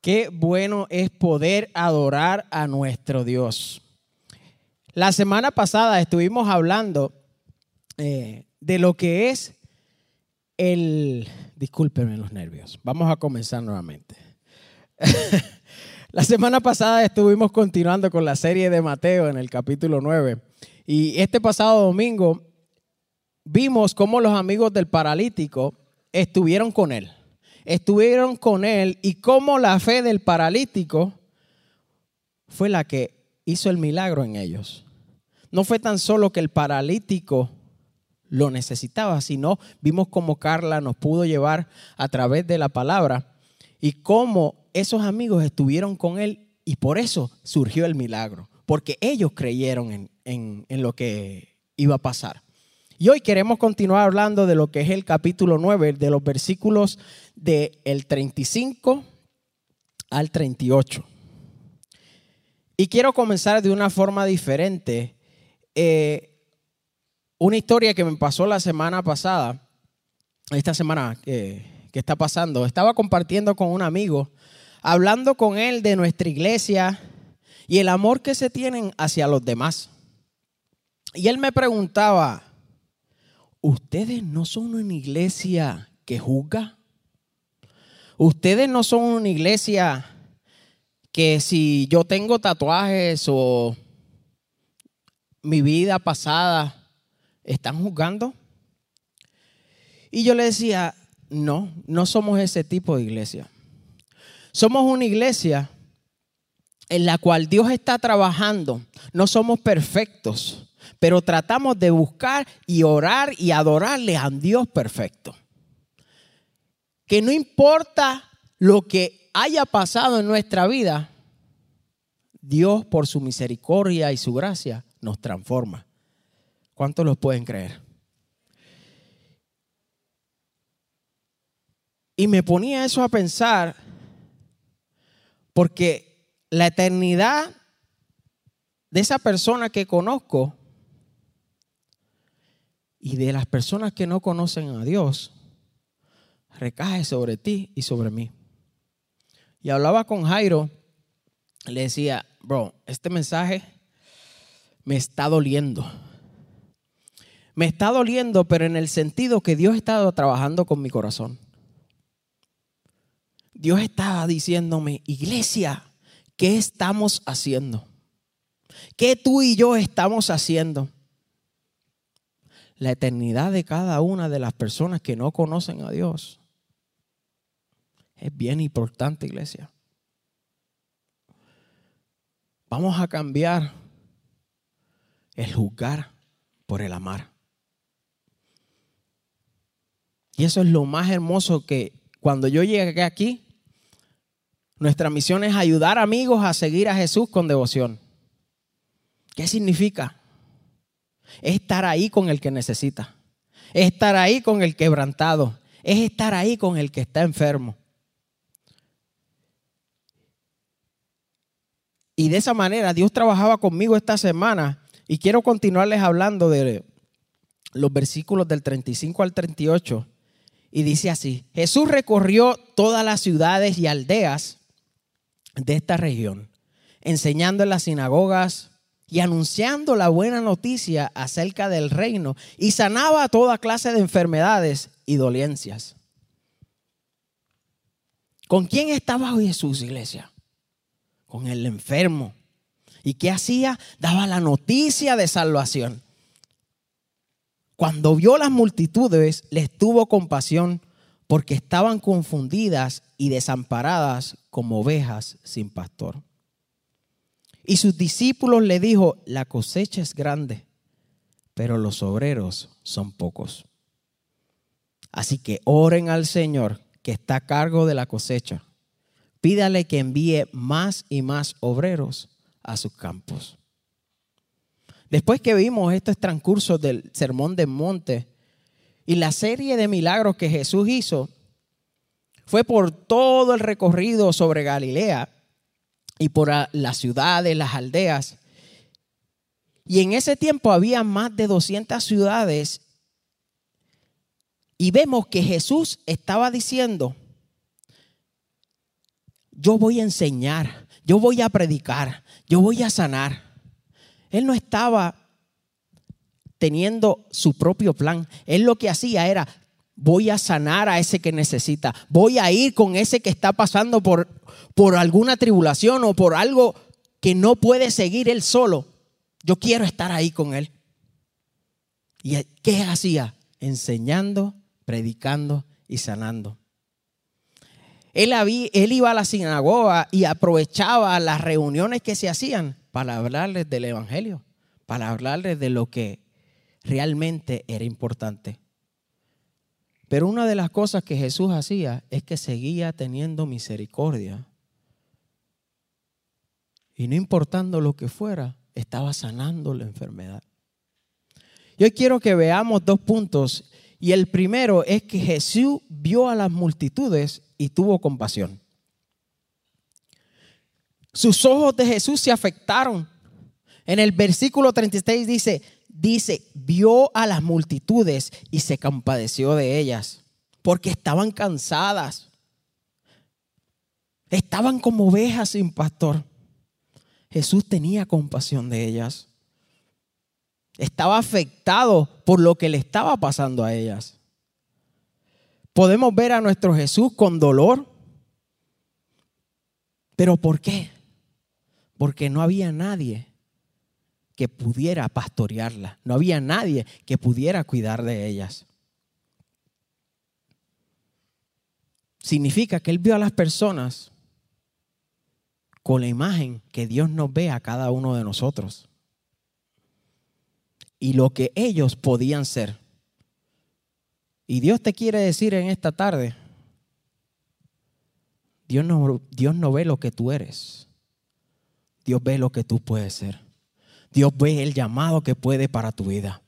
Qué bueno es poder adorar a nuestro Dios. La semana pasada estuvimos hablando eh, de lo que es el... Discúlpenme los nervios. Vamos a comenzar nuevamente. la semana pasada estuvimos continuando con la serie de Mateo en el capítulo 9. Y este pasado domingo vimos cómo los amigos del paralítico estuvieron con él estuvieron con él y cómo la fe del paralítico fue la que hizo el milagro en ellos. No fue tan solo que el paralítico lo necesitaba, sino vimos cómo Carla nos pudo llevar a través de la palabra y cómo esos amigos estuvieron con él y por eso surgió el milagro, porque ellos creyeron en, lo que iba a pasar. Y hoy queremos continuar hablando de lo que es el capítulo 9, de los versículos del 35 al 38. Y quiero comenzar de una forma diferente. Eh, una historia que me pasó la semana pasada, esta semana que está pasando. Estaba compartiendo con un amigo, hablando con él de nuestra iglesia y el amor que se tienen hacia los demás. Y él me preguntaba, ustedes no son una iglesia que juzga. Ustedes no son una iglesia que si yo tengo tatuajes o mi vida pasada, ¿están juzgando? Y yo le decía, no, no somos ese tipo de iglesia. Somos una iglesia en la cual Dios está trabajando. No somos perfectos, pero tratamos de buscar y orar y adorarle a Dios perfecto. Que no importa lo que haya pasado en nuestra vida, Dios por su misericordia y su gracia nos transforma. ¿Cuántos los pueden creer? Y me ponía eso a pensar porque la eternidad de esa persona que conozco y de las personas que no conocen a Dios recae sobre ti y sobre mí. Y hablaba con Jairo, le decía, bro, este mensaje me está doliendo. Me está doliendo, pero en el sentido que Dios ha estado trabajando con mi corazón. Dios estaba diciéndome, iglesia, ¿qué estamos haciendo? ¿Qué tú y yo estamos haciendo? la eternidad de cada una de las personas que no conocen a Dios. Es bien importante, iglesia. Vamos a cambiar el juzgar por el amar. Y eso es lo más hermoso que cuando yo llegué aquí, nuestra misión es ayudar amigos a seguir a Jesús con devoción. ¿Qué significa? Es estar ahí con el que necesita. Es estar ahí con el quebrantado. Es estar ahí con el que está enfermo. Y de esa manera Dios trabajaba conmigo esta semana. Y quiero continuarles hablando de los versículos del 35 al 38. Y dice así, Jesús recorrió todas las ciudades y aldeas de esta región, enseñando en las sinagogas y anunciando la buena noticia acerca del reino y sanaba toda clase de enfermedades y dolencias. ¿Con quién estaba Jesús, iglesia? Con el enfermo. ¿Y qué hacía? Daba la noticia de salvación. Cuando vio las multitudes, les tuvo compasión porque estaban confundidas y desamparadas como ovejas sin pastor. Y sus discípulos le dijo, la cosecha es grande, pero los obreros son pocos. Así que oren al Señor que está a cargo de la cosecha. Pídale que envíe más y más obreros a sus campos. Después que vimos estos transcursos del Sermón del Monte y la serie de milagros que Jesús hizo, fue por todo el recorrido sobre Galilea y por las ciudades, las aldeas. Y en ese tiempo había más de 200 ciudades. Y vemos que Jesús estaba diciendo, yo voy a enseñar, yo voy a predicar, yo voy a sanar. Él no estaba teniendo su propio plan. Él lo que hacía era, voy a sanar a ese que necesita, voy a ir con ese que está pasando por, por alguna tribulación o por algo que no puede seguir él solo. Yo quiero estar ahí con él. ¿Y qué hacía? Enseñando, predicando y sanando. Él, él, iba a la sinagoga y aprovechaba las reuniones que se hacían para hablarles del Evangelio, para hablarles de lo que realmente era importante. Pero una de las cosas que Jesús hacía es que seguía teniendo misericordia. Y no importando lo que fuera, estaba sanando la enfermedad. Yo quiero que veamos dos puntos. Y el primero es que Jesús vio a las multitudes y tuvo compasión. Sus ojos de Jesús se afectaron. En el versículo 36 dice, dice, vio a las multitudes y se compadeció de ellas, porque estaban cansadas. Estaban como ovejas sin pastor. Jesús tenía compasión de ellas. Estaba afectado por lo que le estaba pasando a ellas. Podemos ver a nuestro Jesús con dolor. ¿Pero por qué? Porque no había nadie que pudiera pastorearla. No había nadie que pudiera cuidar de ellas. Significa que Él vio a las personas con la imagen que Dios nos ve a cada uno de nosotros. Y lo que ellos podían ser. Y Dios te quiere decir en esta tarde, Dios no, Dios no ve lo que tú eres. Dios ve lo que tú puedes ser. Dios ve el llamado que puede para tu vida.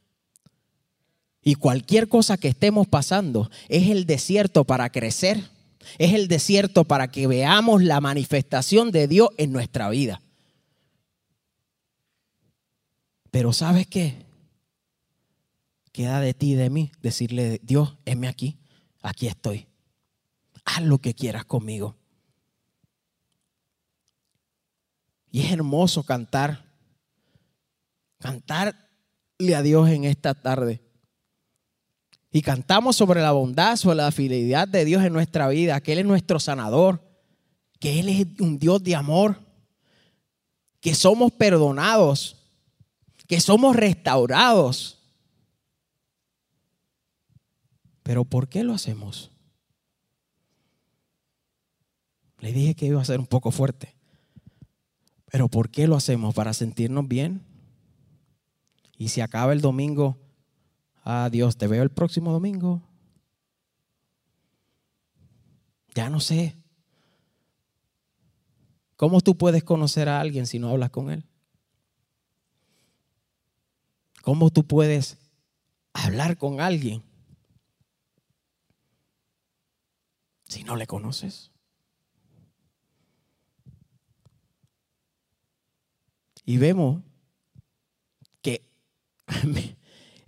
Y cualquier cosa que estemos pasando es el desierto para crecer. Es el desierto para que veamos la manifestación de Dios en nuestra vida. Pero ¿sabes qué? Queda de ti y de mí decirle, Dios, heme aquí, aquí estoy. Haz lo que quieras conmigo. Y es hermoso cantar cantarle a Dios en esta tarde. Y cantamos sobre la bondad, sobre la fidelidad de Dios en nuestra vida, que Él es nuestro sanador, que Él es un Dios de amor, que somos perdonados, que somos restaurados. Pero ¿por qué lo hacemos? Le dije que iba a ser un poco fuerte. Pero ¿por qué lo hacemos? ¿Para sentirnos bien? Y si acaba el domingo, adiós, te veo el próximo domingo. Ya no sé. ¿Cómo tú puedes conocer a alguien si no hablas con él? ¿Cómo tú puedes hablar con alguien si no le conoces? Y vemos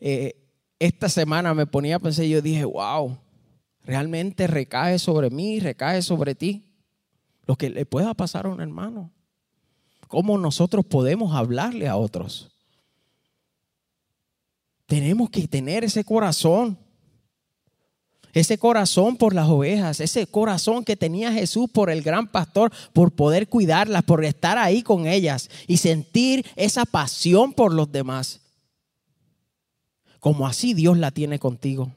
Eh, esta semana me ponía a pensar y yo dije, wow, realmente recae sobre mí, recae sobre ti lo que le pueda pasar a un hermano. ¿Cómo nosotros podemos hablarle a otros? Tenemos que tener ese corazón. Ese corazón por las ovejas, ese corazón que tenía Jesús por el gran pastor, por poder cuidarlas, por estar ahí con ellas y sentir esa pasión por los demás como así Dios la tiene contigo.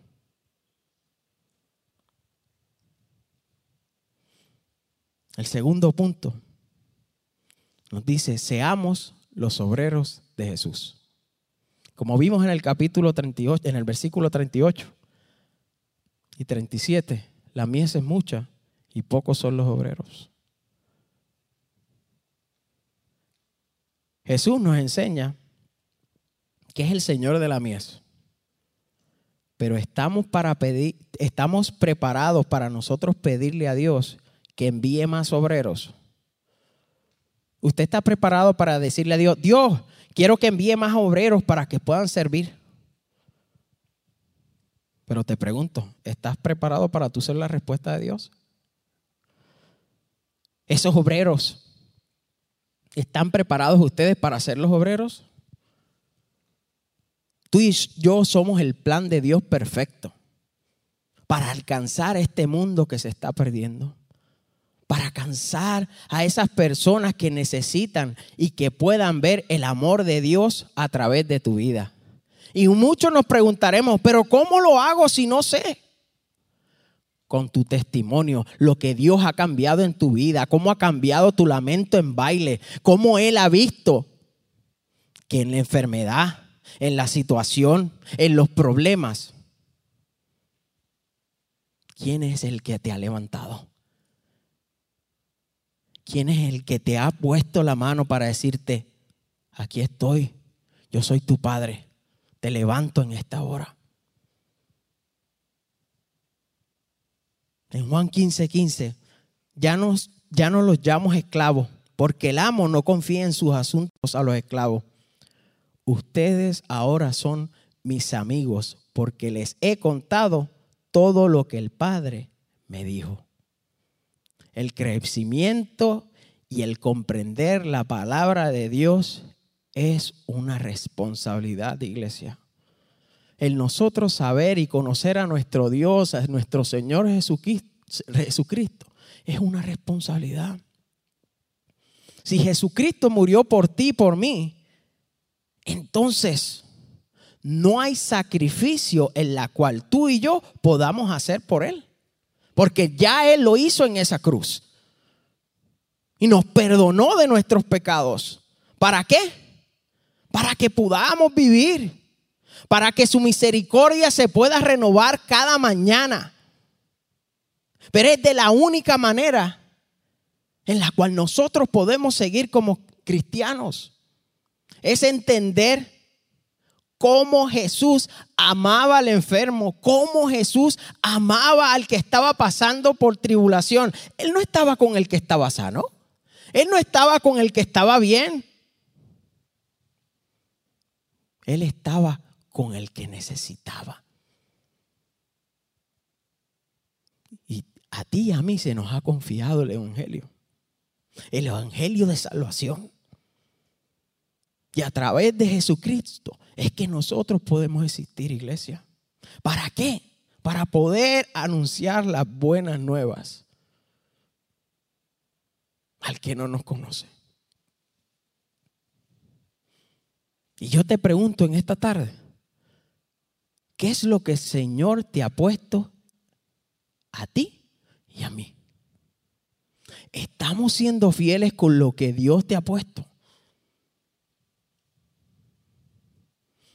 El segundo punto nos dice, seamos los obreros de Jesús. Como vimos en el capítulo 38, en el versículo 38 y 37, la mies es mucha y pocos son los obreros. Jesús nos enseña que es el Señor de la mies pero estamos para pedir, estamos preparados para nosotros pedirle a Dios que envíe más obreros. Usted está preparado para decirle a Dios, Dios, quiero que envíe más obreros para que puedan servir. Pero te pregunto, ¿estás preparado para tú ser la respuesta de Dios? Esos obreros, ¿están preparados ustedes para ser los obreros? Tú y yo somos el plan de Dios perfecto para alcanzar este mundo que se está perdiendo para alcanzar a esas personas que necesitan y que puedan ver el amor de Dios a través de tu vida. Y muchos nos preguntaremos, pero ¿cómo lo hago si no sé? Con tu testimonio, lo que Dios ha cambiado en tu vida, cómo ha cambiado tu lamento en baile, cómo Él ha visto que en la enfermedad, en la situación, en los problemas, ¿quién es el que te ha levantado? ¿Quién es el que te ha puesto la mano para decirte, aquí estoy, yo soy tu Padre, te levanto en esta hora? En Juan 15, 15, ya, ya no los llamo esclavos, porque el amo no confía en sus asuntos a los esclavos. Ustedes ahora son mis amigos, porque les he contado todo lo que el Padre me dijo el crecimiento y el comprender la palabra de Dios es una responsabilidad de iglesia. El nosotros saber y conocer a nuestro Dios, a nuestro Señor Jesucristo, es una responsabilidad. Si Jesucristo murió por ti y por mí, entonces no hay sacrificio en la cual tú y yo podamos hacer por Él. Porque ya Él lo hizo en esa cruz. Y nos perdonó de nuestros pecados. ¿Para qué? Para que podamos vivir. Para que su misericordia se pueda renovar cada mañana. Pero es de la única manera en la cual nosotros podemos seguir como cristianos. Es entender cómo Jesús amaba al enfermo, cómo Jesús amaba al que estaba pasando por tribulación. Él no estaba con el que estaba sano, él no estaba con el que estaba bien, él estaba con el que necesitaba. Y a ti y a mí se nos ha confiado el Evangelio, el Evangelio de salvación. Y a través de Jesucristo es que nosotros podemos existir, iglesia. ¿Para qué? Para poder anunciar las buenas nuevas al que no nos conoce. Y yo te pregunto en esta tarde, ¿qué es lo que el Señor te ha puesto a ti y a mí? ¿Estamos siendo fieles con lo que Dios te ha puesto?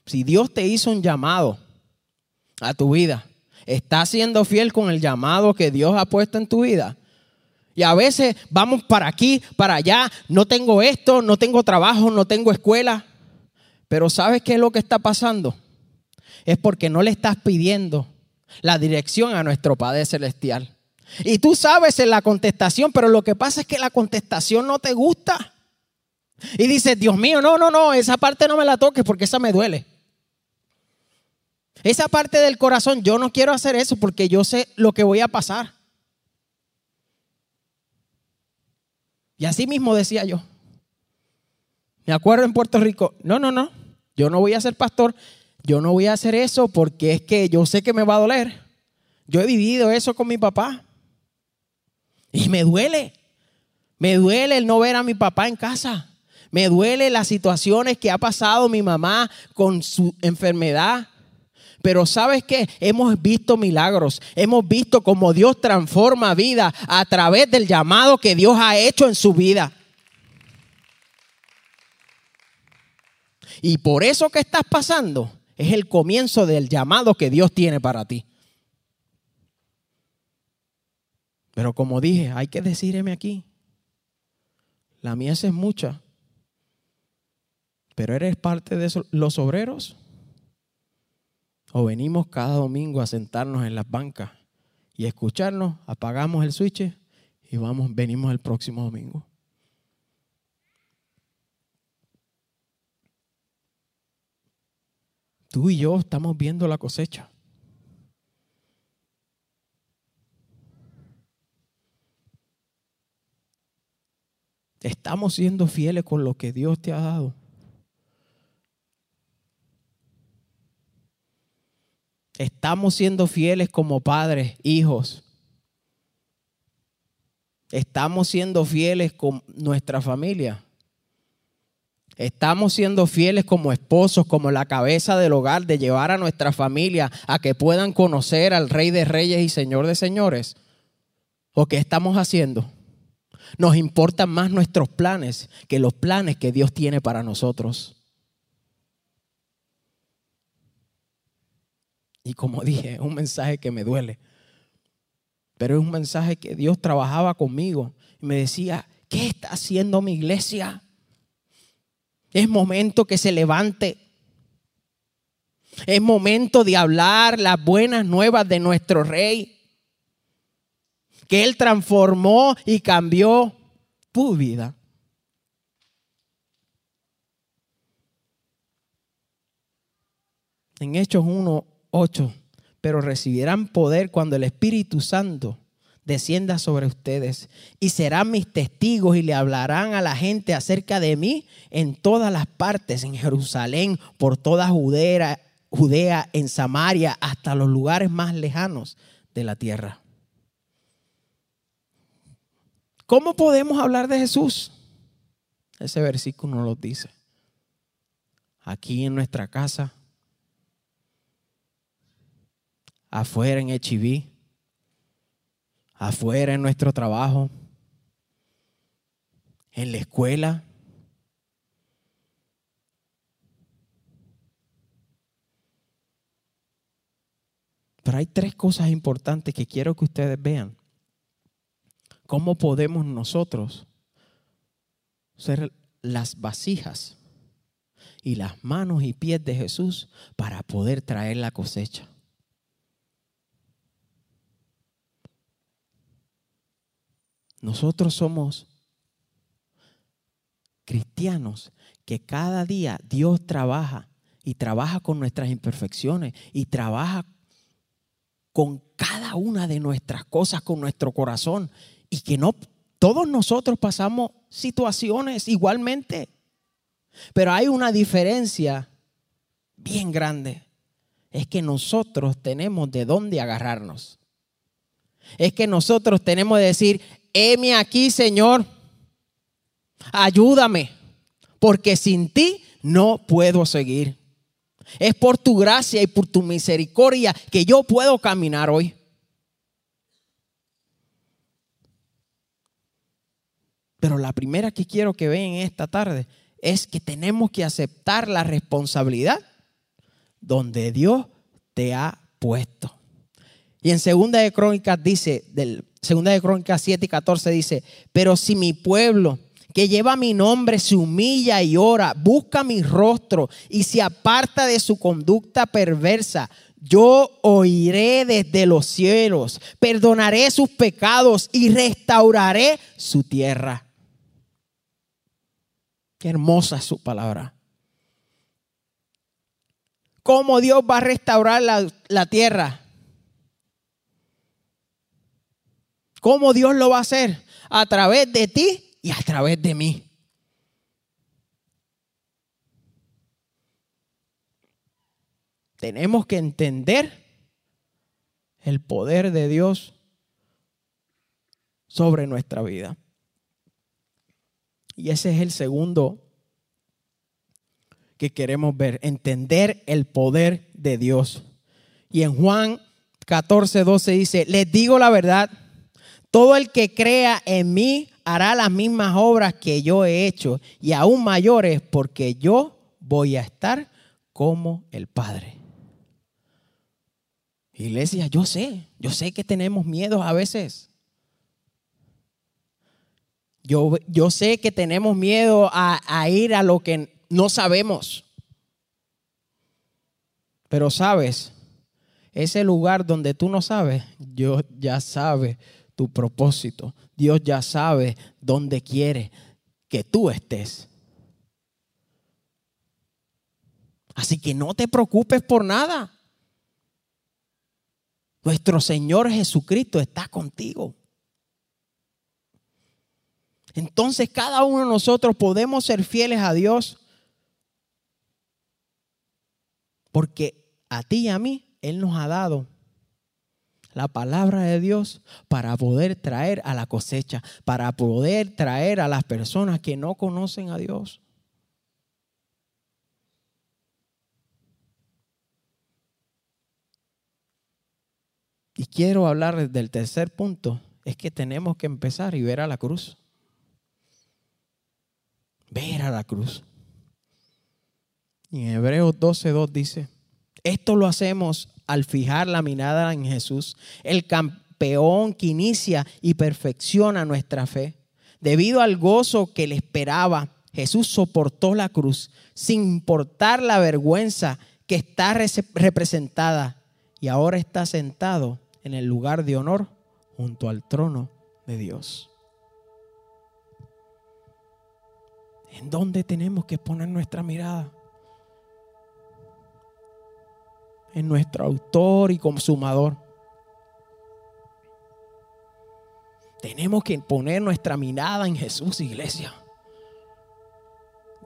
Si Dios te hizo un llamado a tu vida, ¿estás siendo fiel con el llamado que Dios ha puesto en tu vida? Y a veces vamos para aquí, para allá, no tengo esto, no tengo trabajo, no tengo escuela. Pero ¿sabes qué es lo que está pasando? Es porque no le estás pidiendo la dirección a nuestro Padre Celestial. Y tú sabes en la contestación, pero lo que pasa es que la contestación no te gusta. Y dices, Dios mío, no, no, no, esa parte no me la toques porque esa me duele. Esa parte del corazón, yo no quiero hacer eso porque yo sé lo que voy a pasar. Y así mismo decía yo. Me acuerdo en Puerto Rico, no, no, no, yo no voy a ser pastor, yo no voy a hacer eso porque es que yo sé que me va a doler. Yo he vivido eso con mi papá. Y me duele. Me duele el no ver a mi papá en casa. Me duele las situaciones que ha pasado mi mamá con su enfermedad. Pero sabes qué? Hemos visto milagros. Hemos visto cómo Dios transforma vida a través del llamado que Dios ha hecho en su vida. Y por eso que estás pasando es el comienzo del llamado que Dios tiene para ti. Pero como dije, hay que decirme aquí. La mies es mucha. Pero eres parte de los obreros. O venimos cada domingo a sentarnos en las bancas y escucharnos, apagamos el switch y vamos, venimos el próximo domingo. Tú y yo estamos viendo la cosecha. Estamos siendo fieles con lo que Dios te ha dado. Estamos siendo fieles como padres, hijos. Estamos siendo fieles con nuestra familia. Estamos siendo fieles como esposos, como la cabeza del hogar, de llevar a nuestra familia a que puedan conocer al Rey de Reyes y Señor de Señores. ¿O qué estamos haciendo? Nos importan más nuestros planes que los planes que Dios tiene para nosotros. Y como dije, es un mensaje que me duele. Pero es un mensaje que Dios trabajaba conmigo y me decía, ¿qué está haciendo mi iglesia? Es momento que se levante. Es momento de hablar las buenas nuevas de nuestro rey. Que Él transformó y cambió tu vida. En Hechos 1, 8. Pero recibirán poder cuando el Espíritu Santo descienda sobre ustedes y serán mis testigos y le hablarán a la gente acerca de mí en todas las partes, en Jerusalén, por toda Judea, en Samaria, hasta los lugares más lejanos de la tierra. ¿Cómo podemos hablar de Jesús? Ese versículo nos lo dice. Aquí en nuestra casa, afuera en HIV, afuera en nuestro trabajo, en la escuela. Pero hay tres cosas importantes que quiero que ustedes vean. ¿Cómo podemos nosotros ser las vasijas y las manos y pies de Jesús para poder traer la cosecha? Nosotros somos cristianos que cada día Dios trabaja y trabaja con nuestras imperfecciones y trabaja con cada una de nuestras cosas, con nuestro corazón y que no todos nosotros pasamos situaciones igualmente. Pero hay una diferencia bien grande. Es que nosotros tenemos de dónde agarrarnos. Es que nosotros tenemos de decir, heme aquí, Señor, ayúdame, porque sin ti no puedo seguir. Es por tu gracia y por tu misericordia que yo puedo caminar hoy. Pero la primera que quiero que vean esta tarde es que tenemos que aceptar la responsabilidad donde Dios te ha puesto. Y en Segunda de Crónicas dice, del Segunda de Crónicas 7 y 14 dice, pero si mi pueblo que lleva mi nombre se humilla y ora, busca mi rostro y se aparta de su conducta perversa, yo oiré desde los cielos, perdonaré sus pecados y restauraré su tierra. Qué hermosa es su palabra. ¿Cómo Dios va a restaurar la, la tierra? ¿Cómo Dios lo va a hacer? A través de ti y a través de mí. Tenemos que entender el poder de Dios sobre nuestra vida. Y ese es el segundo que queremos ver, entender el poder de Dios. Y en Juan 14, 12 dice, les digo la verdad, todo el que crea en mí hará las mismas obras que yo he hecho y aún mayores porque yo voy a estar como el Padre. Iglesia, yo sé, yo sé que tenemos miedo a veces. Yo, yo sé que tenemos miedo a, a ir a lo que no sabemos. Pero sabes, ese lugar donde tú no sabes, yo ya sabe tu propósito. Dios ya sabe dónde quiere que tú estés. Así que no te preocupes por nada. Nuestro Señor Jesucristo está contigo. Entonces cada uno de nosotros podemos ser fieles a Dios porque a ti y a mí Él nos ha dado la palabra de Dios para poder traer a la cosecha, para poder traer a las personas que no conocen a Dios. Y quiero hablar del tercer punto, es que tenemos que empezar y ver a la cruz. Ver a la cruz. Y en Hebreos 12.2 dice, esto lo hacemos al fijar la mirada en Jesús, el campeón que inicia y perfecciona nuestra fe. Debido al gozo que le esperaba, Jesús soportó la cruz sin importar la vergüenza que está representada y ahora está sentado en el lugar de honor junto al trono de Dios. ¿En dónde tenemos que poner nuestra mirada? En nuestro autor y consumador. Tenemos que poner nuestra mirada en Jesús, iglesia.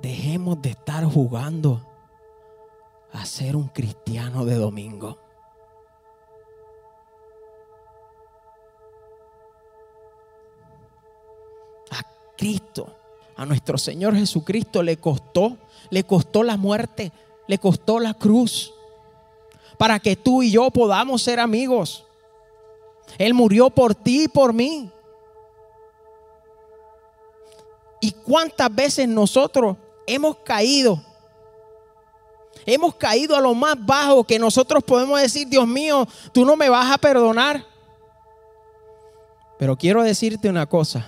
Dejemos de estar jugando a ser un cristiano de domingo. Cristo, a nuestro Señor Jesucristo le costó, le costó la muerte, le costó la cruz, para que tú y yo podamos ser amigos. Él murió por ti y por mí. ¿Y cuántas veces nosotros hemos caído? Hemos caído a lo más bajo que nosotros podemos decir, Dios mío, tú no me vas a perdonar. Pero quiero decirte una cosa.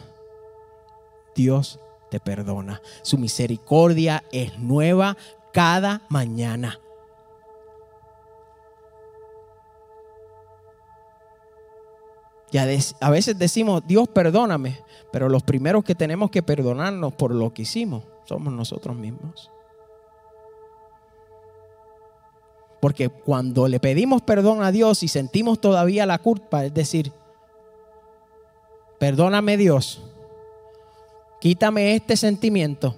Dios te perdona. Su misericordia es nueva cada mañana. Y a veces decimos, Dios perdóname, pero los primeros que tenemos que perdonarnos por lo que hicimos somos nosotros mismos. Porque cuando le pedimos perdón a Dios y sentimos todavía la culpa, es decir, perdóname Dios, Quítame este sentimiento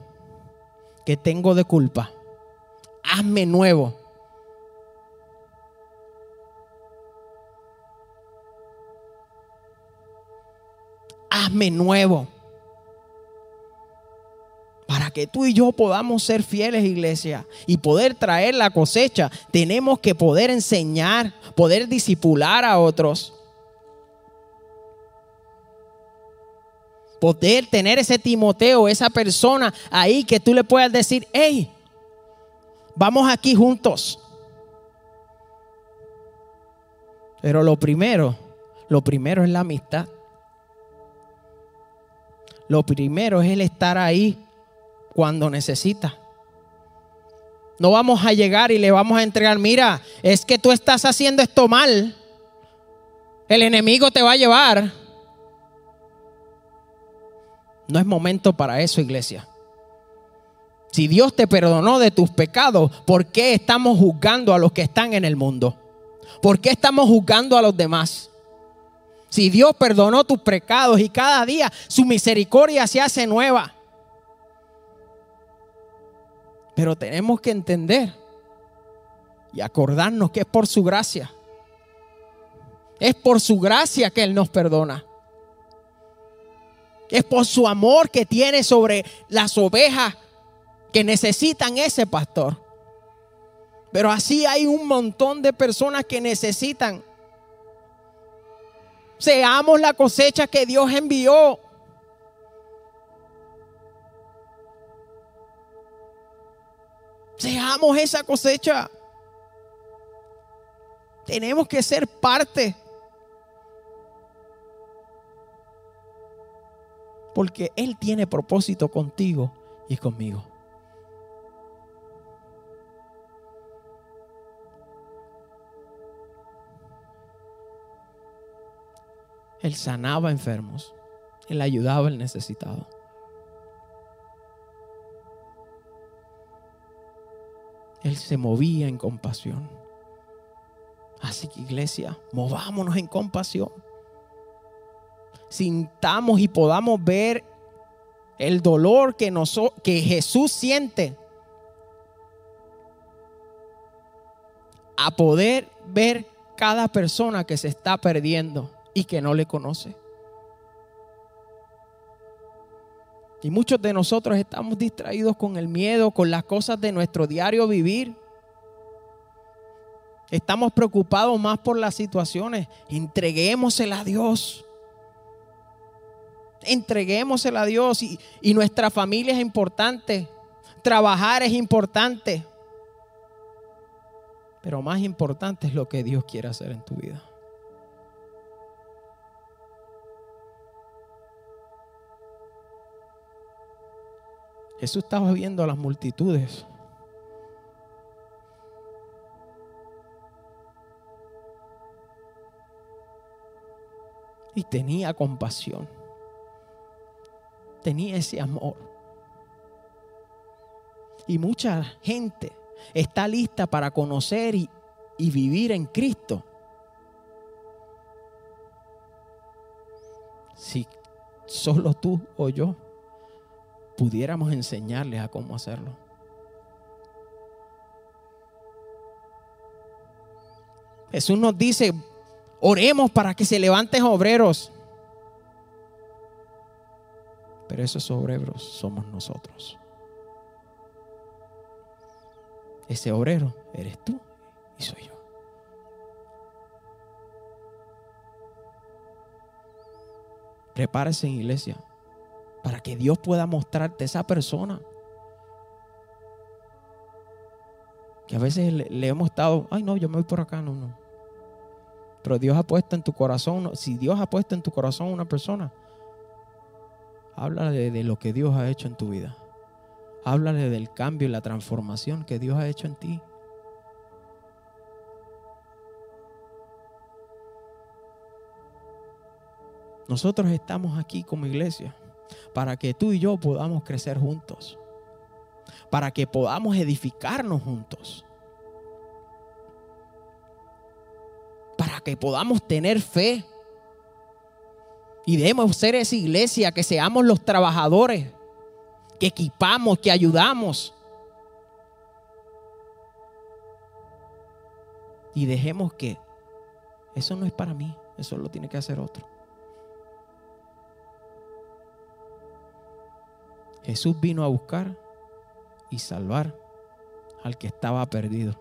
que tengo de culpa. Hazme nuevo. Hazme nuevo. Para que tú y yo podamos ser fieles, iglesia, y poder traer la cosecha, tenemos que poder enseñar, poder disipular a otros. Poder tener ese Timoteo, esa persona ahí que tú le puedas decir, hey, vamos aquí juntos. Pero lo primero, lo primero es la amistad. Lo primero es el estar ahí cuando necesita. No vamos a llegar y le vamos a entregar, mira, es que tú estás haciendo esto mal. El enemigo te va a llevar. No es momento para eso, iglesia. Si Dios te perdonó de tus pecados, ¿por qué estamos juzgando a los que están en el mundo? ¿Por qué estamos juzgando a los demás? Si Dios perdonó tus pecados y cada día su misericordia se hace nueva. Pero tenemos que entender y acordarnos que es por su gracia. Es por su gracia que Él nos perdona. Es por su amor que tiene sobre las ovejas que necesitan ese pastor. Pero así hay un montón de personas que necesitan. Seamos la cosecha que Dios envió. Seamos esa cosecha. Tenemos que ser parte Porque Él tiene propósito contigo y conmigo. Él sanaba enfermos. Él ayudaba al necesitado. Él se movía en compasión. Así que iglesia, movámonos en compasión sintamos y podamos ver el dolor que, que Jesús siente, a poder ver cada persona que se está perdiendo y que no le conoce. Y muchos de nosotros estamos distraídos con el miedo, con las cosas de nuestro diario vivir. Estamos preocupados más por las situaciones. Entreguémosela a Dios. Entreguémosela a Dios. Y, y nuestra familia es importante. Trabajar es importante. Pero más importante es lo que Dios quiere hacer en tu vida. Jesús estaba viendo a las multitudes. Y tenía compasión. Tenía ese amor. Y mucha gente está lista para conocer y, y vivir en Cristo. Si solo tú o yo pudiéramos enseñarles a cómo hacerlo. Jesús nos dice, oremos para que se levanten obreros. Pero esos obreros somos nosotros. Ese obrero eres tú y soy yo. Prepárese en iglesia para que Dios pueda mostrarte esa persona. Que a veces le, hemos estado, ay no, yo me voy por acá, no, no. Pero Dios ha puesto en tu corazón, si Dios ha puesto en tu corazón una persona, háblale de lo que Dios ha hecho en tu vida. Háblale del cambio y la transformación que Dios ha hecho en ti. Nosotros estamos aquí como iglesia para que tú y yo podamos crecer juntos, para que podamos edificarnos juntos, para que podamos tener fe y debemos ser esa iglesia, que seamos los trabajadores, que equipamos, que ayudamos. Y dejemos que eso no es para mí, eso lo tiene que hacer otro. Jesús vino a buscar y salvar al que estaba perdido.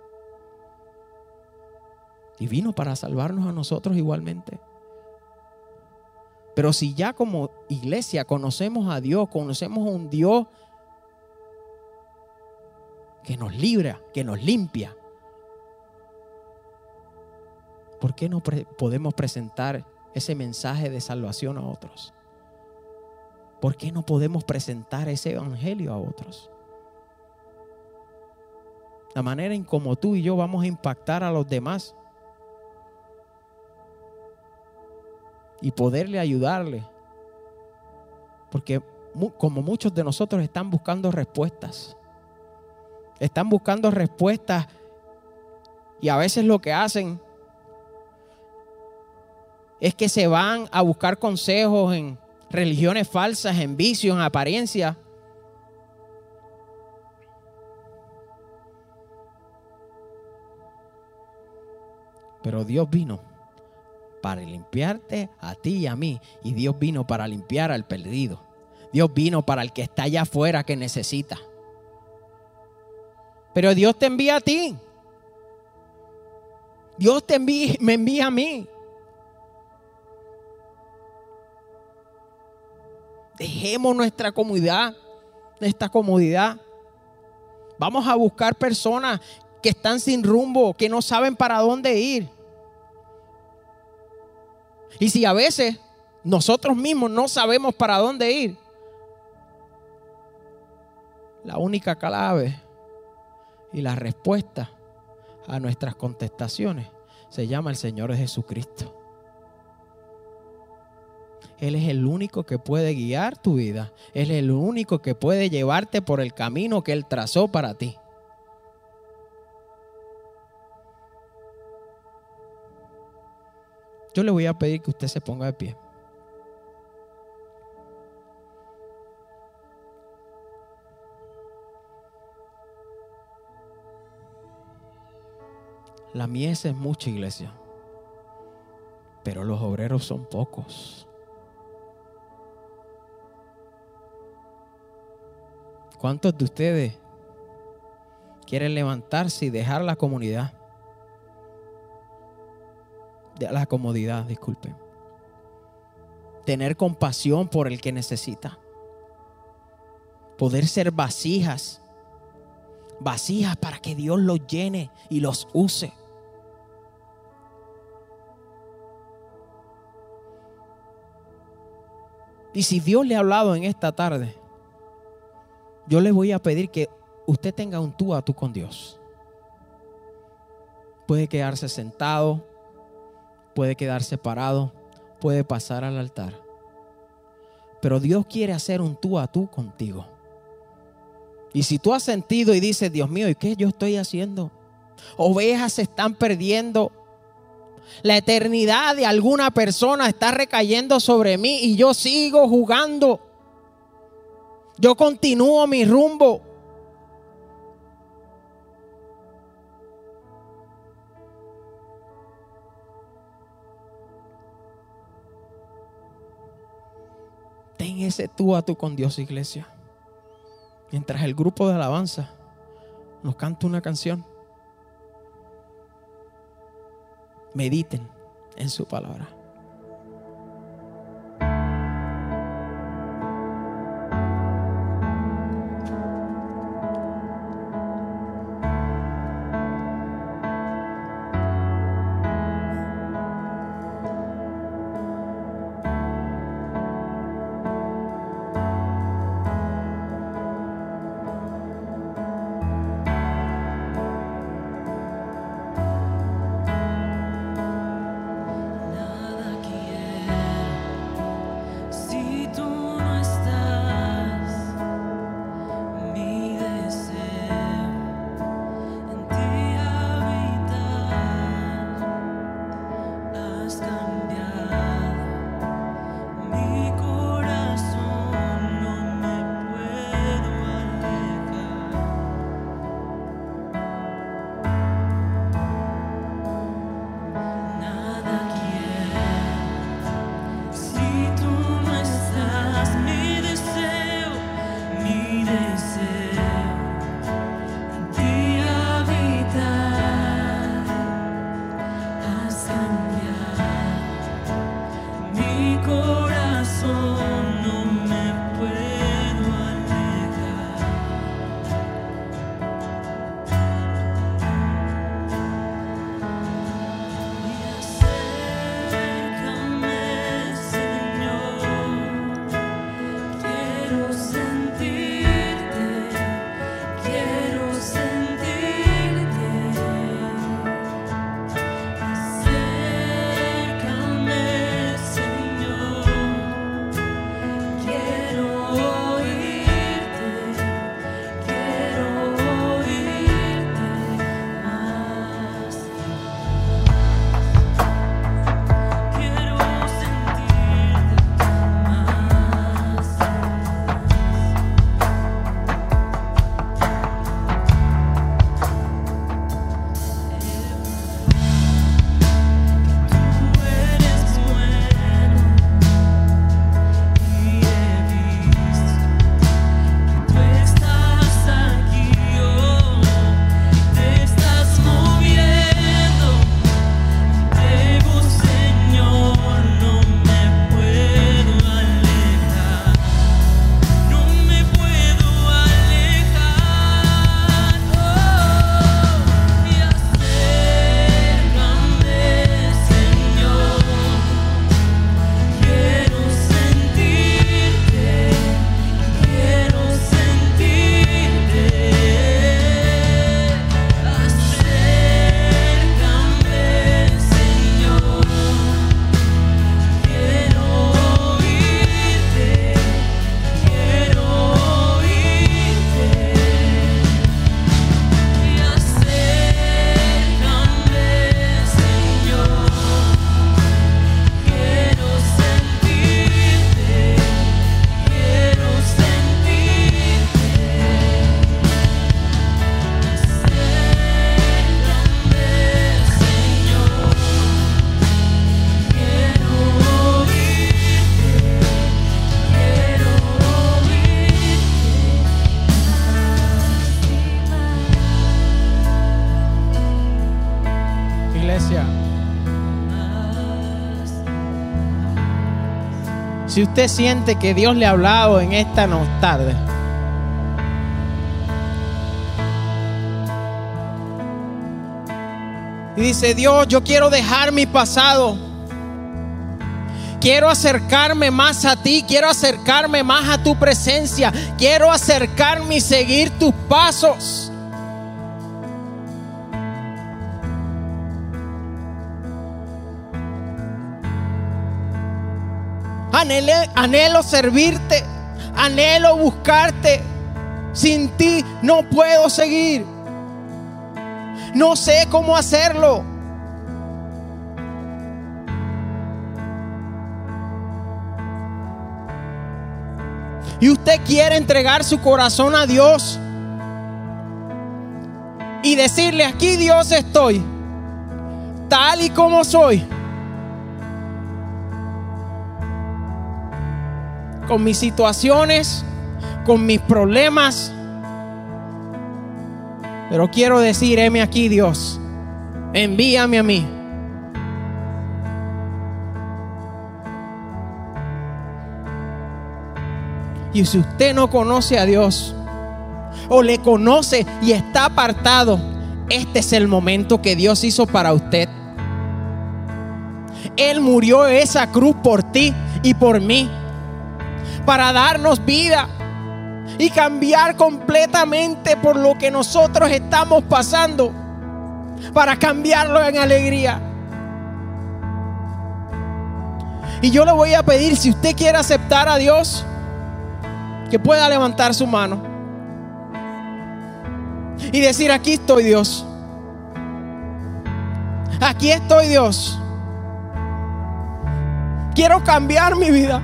Y vino para salvarnos a nosotros igualmente. Pero si ya como iglesia conocemos a Dios, conocemos a un Dios que nos libra, que nos limpia, ¿por qué no podemos presentar ese mensaje de salvación a otros? ¿Por qué no podemos presentar ese evangelio a otros? La manera en como tú y yo vamos a impactar a los demás y poderle ayudarle. Porque como muchos de nosotros están buscando respuestas, están buscando respuestas y a veces lo que hacen es que se van a buscar consejos en religiones falsas, en vicio, en apariencia. Pero Dios vino para limpiarte a ti y a mí. Y Dios vino para limpiar al perdido. Dios vino para el que está allá afuera que necesita. Pero Dios te envía a ti. Dios te envía, me envía a mí. Dejemos nuestra comodidad, nuestra comodidad. Vamos a buscar personas que están sin rumbo, que no saben para dónde ir. Y si a veces nosotros mismos no sabemos para dónde ir, la única clave y la respuesta a nuestras contestaciones se llama el Señor Jesucristo. Él es el único que puede guiar tu vida. Él es el único que puede llevarte por el camino que Él trazó para ti. Yo le voy a pedir que usted se ponga de pie. La mies es mucha iglesia, pero los obreros son pocos. ¿Cuántos de ustedes quieren levantarse y dejar la comunidad? De la comodidad, disculpen. Tener compasión por el que necesita. Poder ser vasijas. Vasijas para que Dios los llene y los use. Y si Dios le ha hablado en esta tarde, yo le voy a pedir que usted tenga un tú a tú con Dios. Puede quedarse sentado, puede quedarse parado, puede pasar al altar. Pero Dios quiere hacer un tú a tú contigo. Y si tú has sentido y dices, Dios mío, ¿y qué yo estoy haciendo? Ovejas se están perdiendo. La eternidad de alguna persona está recayendo sobre mí y yo sigo jugando. Yo continúo mi rumbo. Ten ese tú a tú con Dios, iglesia. Mientras el grupo de alabanza nos canta una canción, mediten en su palabra. Si usted siente que Dios le ha hablado en esta no tarde, y dice, Dios, yo quiero dejar mi pasado. Quiero acercarme más a ti, quiero acercarme más a tu presencia, quiero acercarme y seguir tus pasos. Anhelo servirte, anhelo buscarte. Sin ti no puedo seguir. No sé cómo hacerlo. Y usted quiere entregar su corazón a Dios y decirle, aquí Dios estoy, tal y como soy. Con mis situaciones, con mis problemas. Pero quiero decir, heme aquí Dios, envíame a mí. Y si usted no conoce a Dios o le conoce y está apartado, este es el momento que Dios hizo para usted. Él murió esa cruz por ti y por mí para darnos vida y cambiar completamente por lo que nosotros estamos pasando, para cambiarlo en alegría. Y yo le voy a pedir, si usted quiere aceptar a Dios, que pueda levantar su mano y decir, aquí estoy Dios. Aquí estoy Dios. Quiero cambiar mi vida.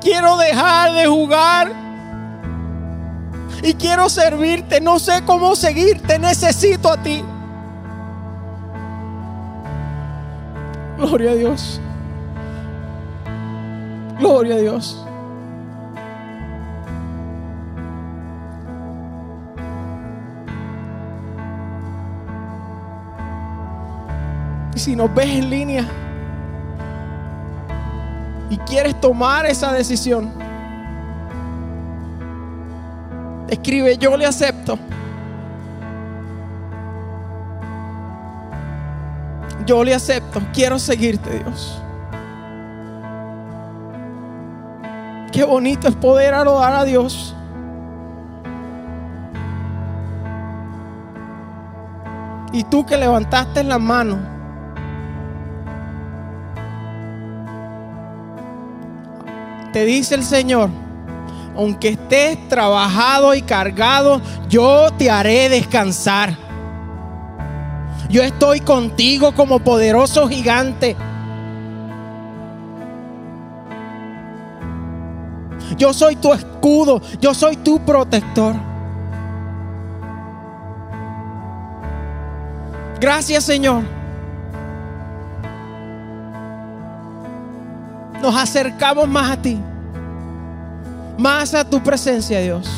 Quiero dejar de jugar. Y quiero servirte. No sé cómo seguirte. Necesito a ti. Gloria a Dios. Gloria a Dios. Y si nos ves en línea, y quieres tomar esa decisión, escribe, yo le acepto. Yo le acepto, quiero seguirte Dios. Qué bonito es poder adorar a Dios. Y tú que levantaste la mano te dice el Señor, aunque estés trabajado y cargado, yo te haré descansar. Yo estoy contigo como poderoso gigante. Yo soy tu escudo, yo soy tu protector. Gracias Señor. Nos acercamos más a ti, más a tu presencia, Dios.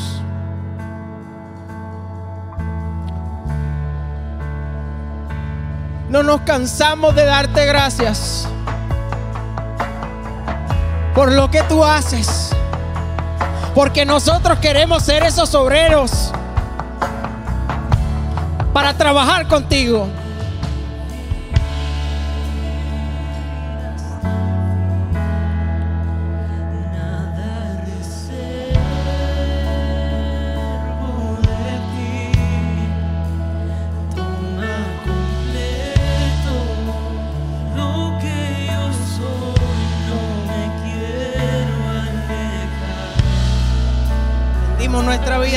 No nos cansamos de darte gracias por lo que tú haces. Porque nosotros queremos ser esos obreros para trabajar contigo.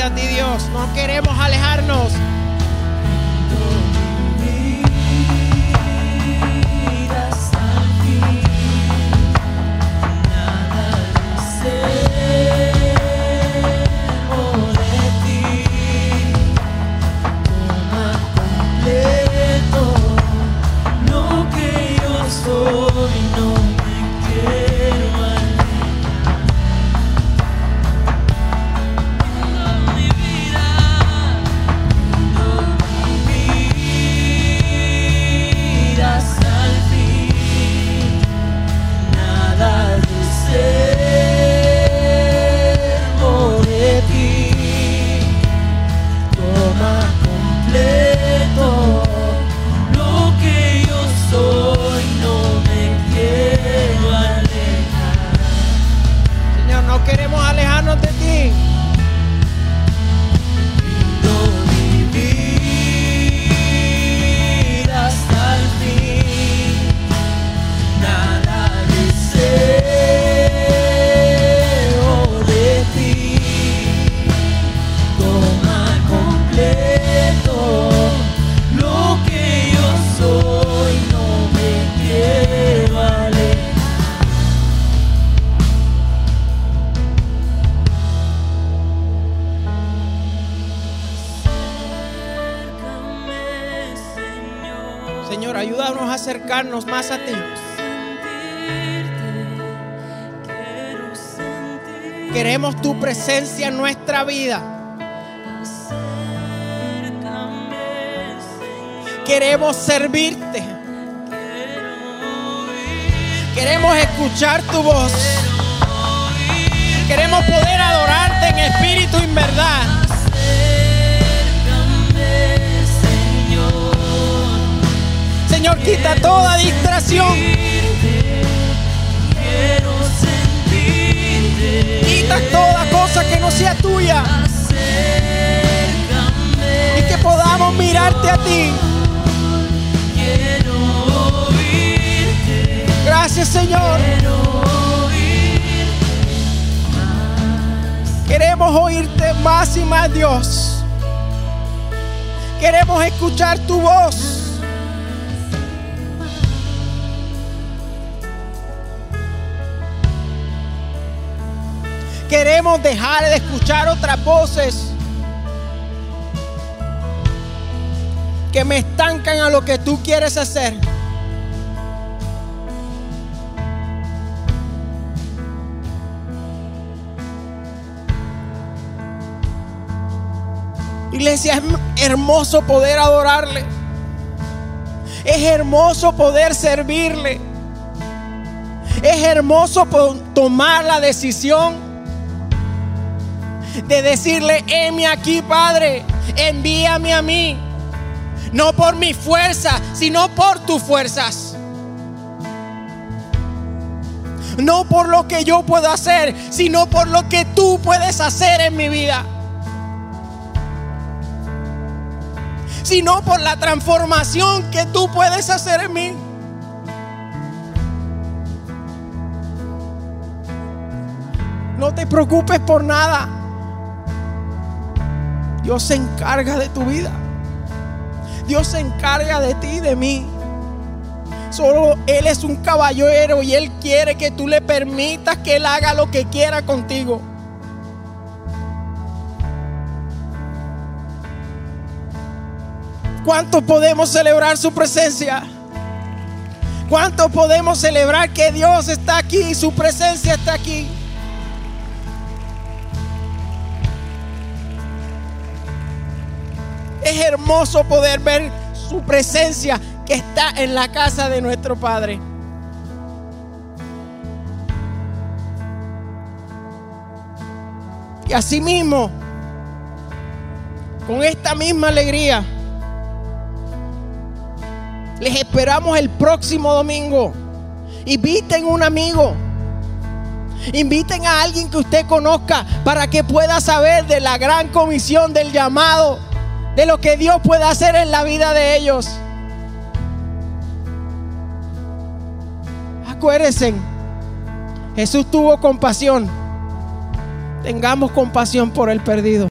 a ti, Dios. No queremos alejarnos queremos alejarnos de acercarnos más a ti. Queremos tu presencia en nuestra vida. Queremos servirte. Queremos escuchar tu voz. Queremos poder adorarte en espíritu y en verdad. Señor, quita toda distracción. Quita toda cosa que no sea tuya. Y que podamos mirarte a ti. Gracias, Señor. Queremos oírte más y más, Dios. Queremos escuchar tu voz. Queremos dejar de escuchar otras voces que me estancan a lo que tú quieres hacer. Iglesia, es hermoso poder adorarle. Es hermoso poder servirle. Es hermoso tomar la decisión de decirle, heme aquí, Padre, envíame a mí. No por mi fuerza, sino por tus fuerzas. No por lo que yo puedo hacer, sino por lo que tú puedes hacer en mi vida. sino por la transformación que tú puedes hacer en mí. No te preocupes por nada. Dios se encarga de tu vida. Dios se encarga de ti y de mí. Solo Él es un caballero y Él quiere que tú le permitas que Él haga lo que quiera contigo. ¿Cuánto podemos celebrar su presencia? ¿Cuánto podemos celebrar que Dios está aquí y su presencia está aquí? Es hermoso poder ver su presencia que está en la casa de nuestro Padre. Y asimismo, con esta misma alegría, les esperamos el próximo domingo. Inviten un amigo. Inviten a alguien que usted conozca para que pueda saber de la gran comisión del llamado, de lo que Dios puede hacer en la vida de ellos. Acuérdense, Jesús tuvo compasión. Tengamos compasión por el perdido.